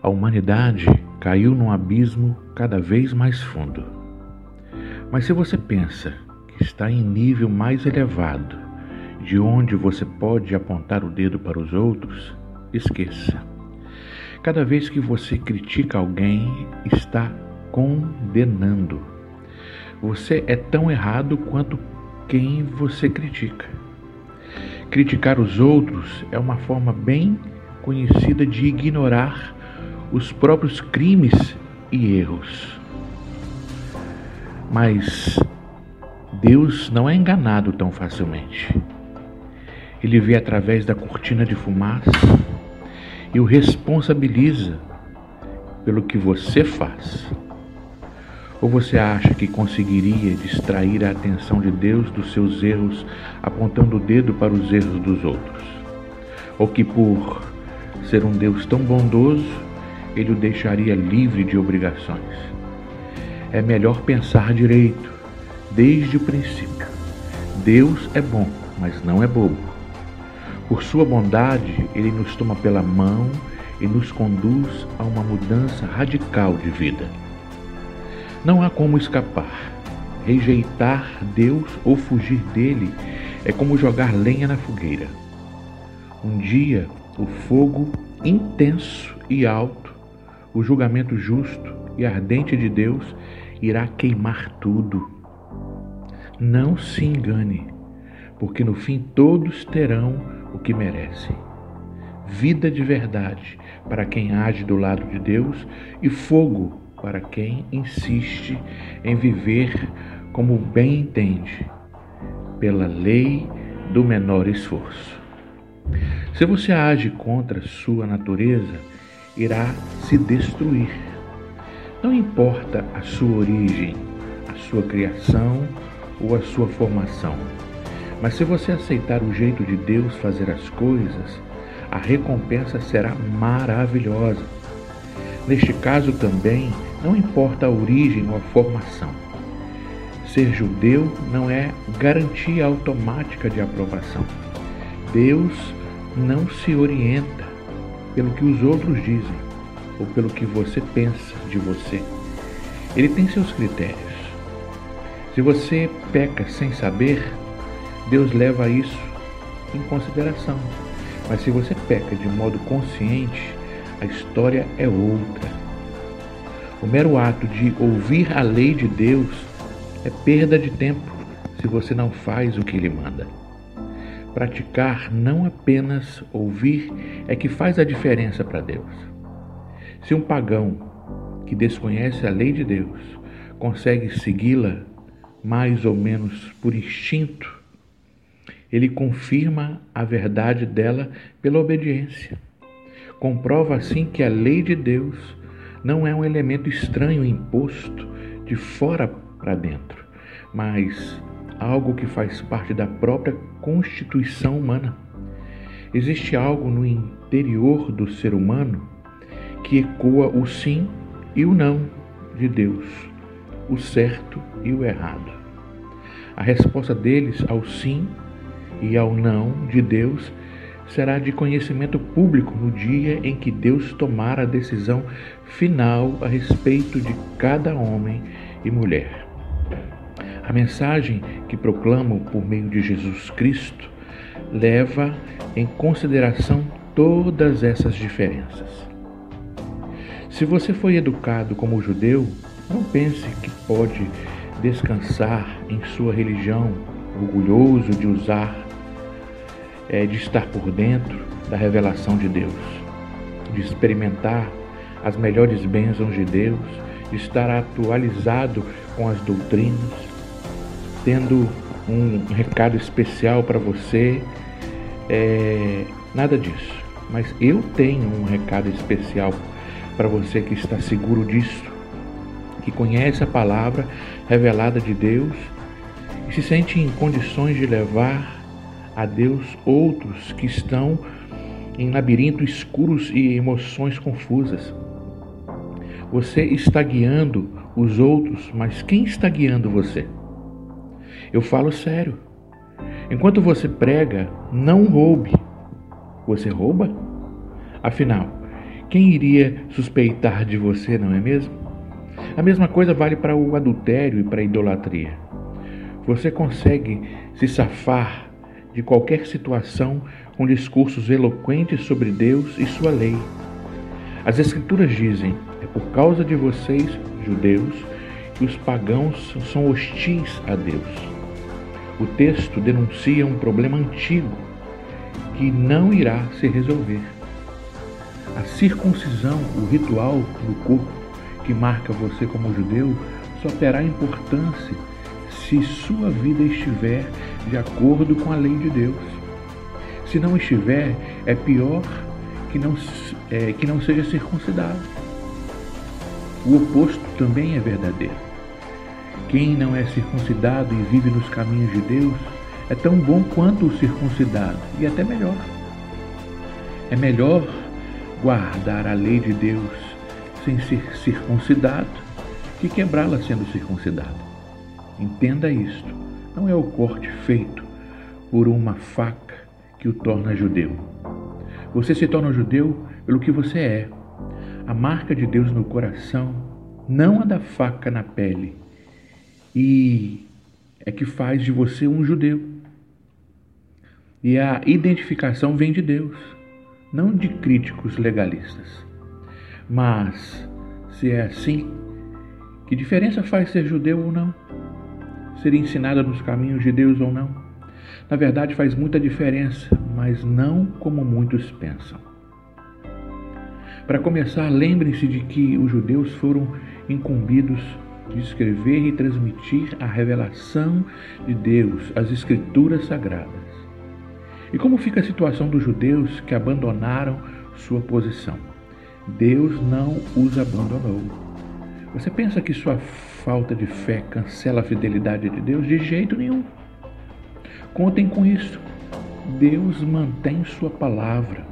A humanidade caiu num abismo cada vez mais fundo. Mas se você pensa que está em nível mais elevado, de onde você pode apontar o dedo para os outros, esqueça. Cada vez que você critica alguém, está condenando. Você é tão errado quanto quem você critica. Criticar os outros é uma forma bem conhecida de ignorar os próprios crimes e erros. Mas Deus não é enganado tão facilmente. Ele vê através da cortina de fumaça e o responsabiliza pelo que você faz. Ou você acha que conseguiria distrair a atenção de Deus dos seus erros apontando o dedo para os erros dos outros? Ou que por ser um Deus tão bondoso, ele o deixaria livre de obrigações? É melhor pensar direito, desde o princípio. Deus é bom, mas não é bobo. Por sua bondade, ele nos toma pela mão e nos conduz a uma mudança radical de vida. Não há como escapar. Rejeitar Deus ou fugir dele é como jogar lenha na fogueira. Um dia, o fogo intenso e alto, o julgamento justo e ardente de Deus irá queimar tudo. Não se engane, porque no fim todos terão o que merecem. Vida de verdade para quem age do lado de Deus e fogo para quem insiste em viver como bem entende, pela lei do menor esforço. Se você age contra sua natureza, irá se destruir. Não importa a sua origem, a sua criação ou a sua formação, mas se você aceitar o jeito de Deus fazer as coisas, a recompensa será maravilhosa. Neste caso também, não importa a origem ou a formação. Ser judeu não é garantia automática de aprovação. Deus não se orienta pelo que os outros dizem ou pelo que você pensa de você. Ele tem seus critérios. Se você peca sem saber, Deus leva isso em consideração. Mas se você peca de modo consciente, a história é outra. O mero ato de ouvir a lei de Deus é perda de tempo se você não faz o que ele manda. Praticar, não apenas ouvir, é que faz a diferença para Deus. Se um pagão que desconhece a lei de Deus consegue segui-la mais ou menos por instinto, ele confirma a verdade dela pela obediência. Comprova assim que a lei de Deus não é um elemento estranho imposto de fora para dentro, mas algo que faz parte da própria constituição humana. Existe algo no interior do ser humano que ecoa o sim e o não de Deus, o certo e o errado. A resposta deles ao sim e ao não de Deus será de conhecimento público no dia em que Deus tomar a decisão final a respeito de cada homem e mulher. A mensagem que proclamo por meio de Jesus Cristo leva em consideração todas essas diferenças. Se você foi educado como judeu, não pense que pode descansar em sua religião, orgulhoso de usar é, de estar por dentro da revelação de Deus, de experimentar as melhores bênçãos de Deus, de estar atualizado com as doutrinas, tendo um recado especial para você. É, nada disso. Mas eu tenho um recado especial para você que está seguro disso, que conhece a palavra revelada de Deus e se sente em condições de levar a Deus outros que estão em labirintos escuros e emoções confusas. Você está guiando os outros, mas quem está guiando você? Eu falo sério. Enquanto você prega, não roube. Você rouba? Afinal, quem iria suspeitar de você, não é mesmo? A mesma coisa vale para o adultério e para a idolatria. Você consegue se safar de qualquer situação com discursos eloquentes sobre Deus e sua lei. As Escrituras dizem: é por causa de vocês, judeus, que os pagãos são hostis a Deus. O texto denuncia um problema antigo que não irá se resolver. A circuncisão, o ritual do corpo que marca você como judeu, só terá importância se sua vida estiver de acordo com a lei de Deus. Se não estiver, é pior que não, é, que não seja circuncidado. O oposto também é verdadeiro. Quem não é circuncidado e vive nos caminhos de Deus é tão bom quanto o circuncidado e até melhor. É melhor guardar a lei de Deus sem ser circuncidado que quebrá-la sendo circuncidado. Entenda isto: não é o corte feito por uma faca que o torna judeu. Você se torna judeu pelo que você é. A marca de Deus no coração, não a da faca na pele, e é que faz de você um judeu. E a identificação vem de Deus, não de críticos legalistas. Mas, se é assim, que diferença faz ser judeu ou não? Ser ensinado nos caminhos de Deus ou não? Na verdade, faz muita diferença, mas não como muitos pensam. Para começar, lembrem-se de que os judeus foram incumbidos de escrever e transmitir a revelação de Deus, as Escrituras Sagradas. E como fica a situação dos judeus que abandonaram sua posição? Deus não os abandonou. Você pensa que sua falta de fé cancela a fidelidade de Deus? De jeito nenhum. Contem com isso. Deus mantém sua palavra.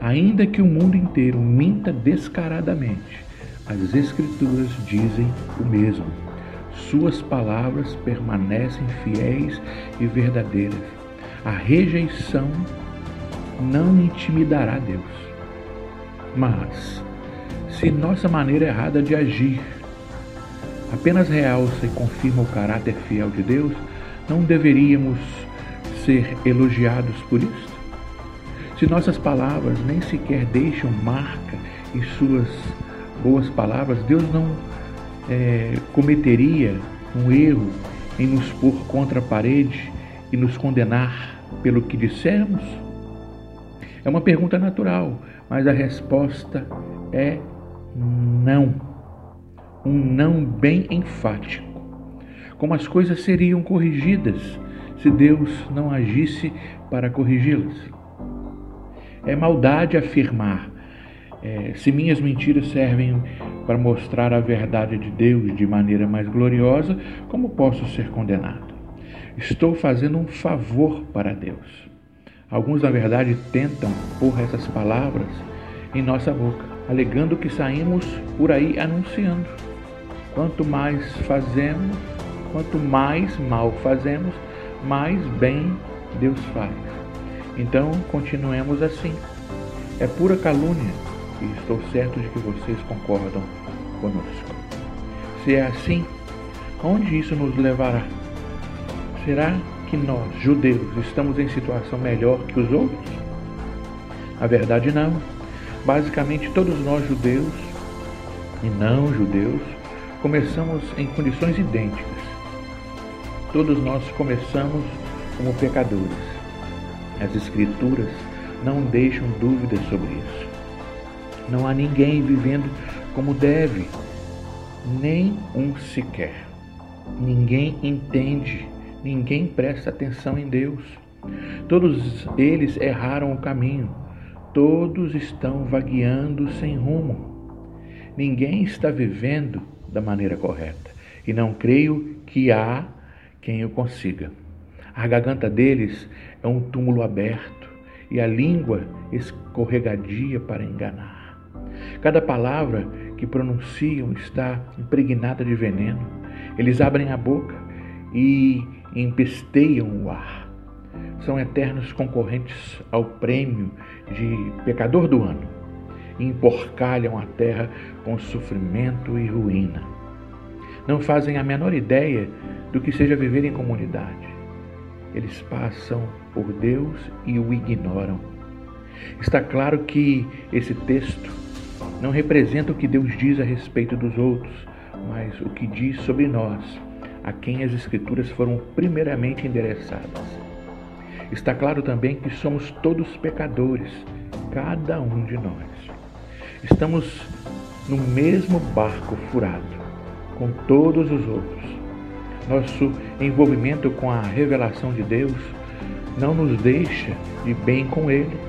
Ainda que o mundo inteiro minta descaradamente, as Escrituras dizem o mesmo. Suas palavras permanecem fiéis e verdadeiras. A rejeição não intimidará Deus. Mas, se nossa maneira errada de agir apenas realça e confirma o caráter fiel de Deus, não deveríamos ser elogiados por isso? Se nossas palavras nem sequer deixam marca em suas boas palavras, Deus não é, cometeria um erro em nos pôr contra a parede e nos condenar pelo que dissemos? É uma pergunta natural, mas a resposta é não. Um não bem enfático como as coisas seriam corrigidas se Deus não agisse para corrigi-las. É maldade afirmar: é, se minhas mentiras servem para mostrar a verdade de Deus de maneira mais gloriosa, como posso ser condenado? Estou fazendo um favor para Deus. Alguns, na verdade, tentam pôr essas palavras em nossa boca, alegando que saímos por aí anunciando. Quanto mais fazemos, Quanto mais mal fazemos, mais bem Deus faz. Então, continuemos assim. É pura calúnia e estou certo de que vocês concordam conosco. Se é assim, onde isso nos levará? Será que nós, judeus, estamos em situação melhor que os outros? A verdade não. Basicamente, todos nós, judeus e não judeus, começamos em condições idênticas Todos nós começamos como pecadores. As Escrituras não deixam dúvidas sobre isso. Não há ninguém vivendo como deve, nem um sequer. Ninguém entende, ninguém presta atenção em Deus. Todos eles erraram o caminho, todos estão vagueando sem rumo. Ninguém está vivendo da maneira correta. E não creio que há quem o consiga. A garganta deles é um túmulo aberto e a língua escorregadia para enganar. Cada palavra que pronunciam está impregnada de veneno. Eles abrem a boca e empesteiam o ar. São eternos concorrentes ao prêmio de pecador do ano. e emporcalham a terra com sofrimento e ruína. Não fazem a menor ideia do que seja viver em comunidade. Eles passam por Deus e o ignoram. Está claro que esse texto não representa o que Deus diz a respeito dos outros, mas o que diz sobre nós, a quem as Escrituras foram primeiramente endereçadas. Está claro também que somos todos pecadores, cada um de nós. Estamos no mesmo barco furado, com todos os outros. Nosso envolvimento com a revelação de Deus não nos deixa de bem com Ele.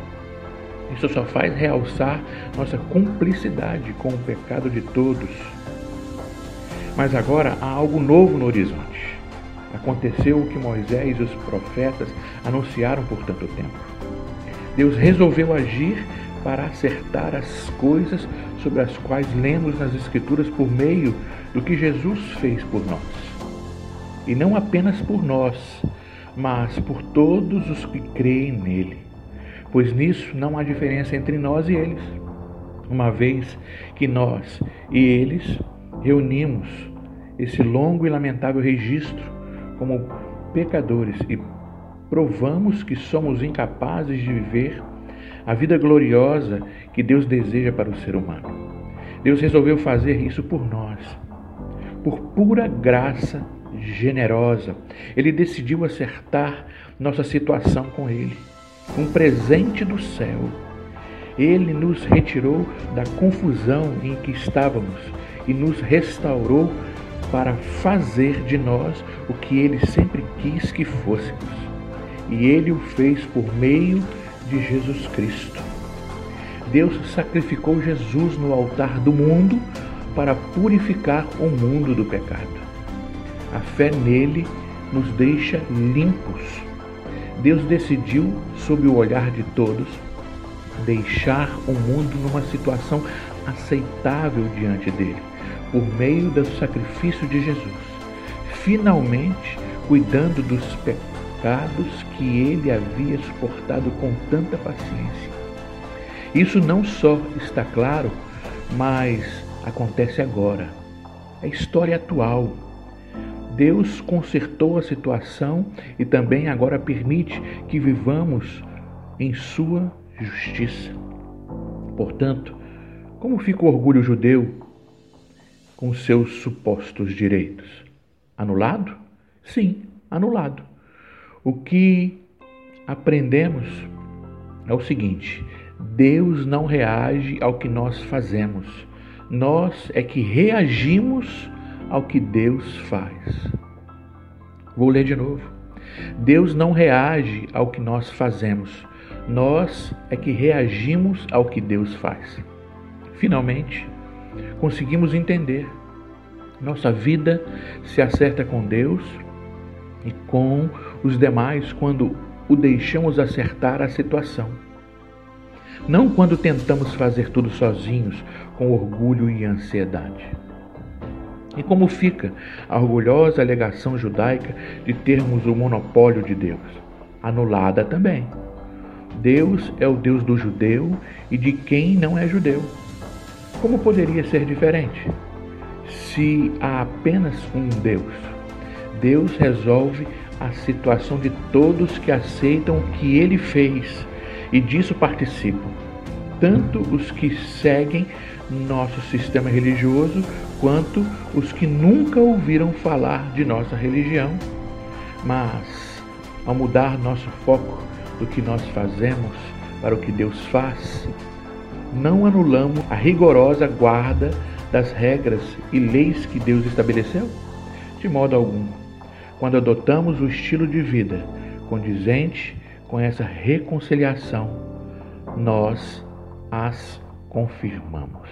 Isso só faz realçar nossa cumplicidade com o pecado de todos. Mas agora há algo novo no horizonte. Aconteceu o que Moisés e os profetas anunciaram por tanto tempo. Deus resolveu agir para acertar as coisas sobre as quais lemos nas Escrituras por meio do que Jesus fez por nós. E não apenas por nós, mas por todos os que creem nele. Pois nisso não há diferença entre nós e eles, uma vez que nós e eles reunimos esse longo e lamentável registro como pecadores e provamos que somos incapazes de viver a vida gloriosa que Deus deseja para o ser humano. Deus resolveu fazer isso por nós, por pura graça generosa. Ele decidiu acertar nossa situação com Ele, um presente do céu. Ele nos retirou da confusão em que estávamos e nos restaurou para fazer de nós o que Ele sempre quis que fôssemos. E Ele o fez por meio de Jesus Cristo. Deus sacrificou Jesus no altar do mundo para purificar o mundo do pecado. A fé nele nos deixa limpos. Deus decidiu, sob o olhar de todos, deixar o mundo numa situação aceitável diante dele, por meio do sacrifício de Jesus, finalmente cuidando dos pecados que ele havia suportado com tanta paciência. Isso não só está claro, mas acontece agora. É história atual. Deus consertou a situação e também agora permite que vivamos em sua justiça. Portanto, como fica o orgulho judeu com seus supostos direitos? Anulado? Sim, anulado. O que aprendemos é o seguinte: Deus não reage ao que nós fazemos, nós é que reagimos ao que Deus faz. Vou ler de novo. Deus não reage ao que nós fazemos, nós é que reagimos ao que Deus faz. Finalmente, conseguimos entender. Nossa vida se acerta com Deus e com os demais quando o deixamos acertar a situação. Não quando tentamos fazer tudo sozinhos, com orgulho e ansiedade. E como fica a orgulhosa alegação judaica de termos o monopólio de Deus? Anulada também. Deus é o Deus do judeu e de quem não é judeu. Como poderia ser diferente? Se há apenas um Deus, Deus resolve a situação de todos que aceitam o que ele fez e disso participam, tanto os que seguem nosso sistema religioso quanto os que nunca ouviram falar de nossa religião. Mas, ao mudar nosso foco do que nós fazemos para o que Deus faz, não anulamos a rigorosa guarda das regras e leis que Deus estabeleceu? De modo algum quando adotamos o estilo de vida condizente com essa reconciliação, nós as confirmamos.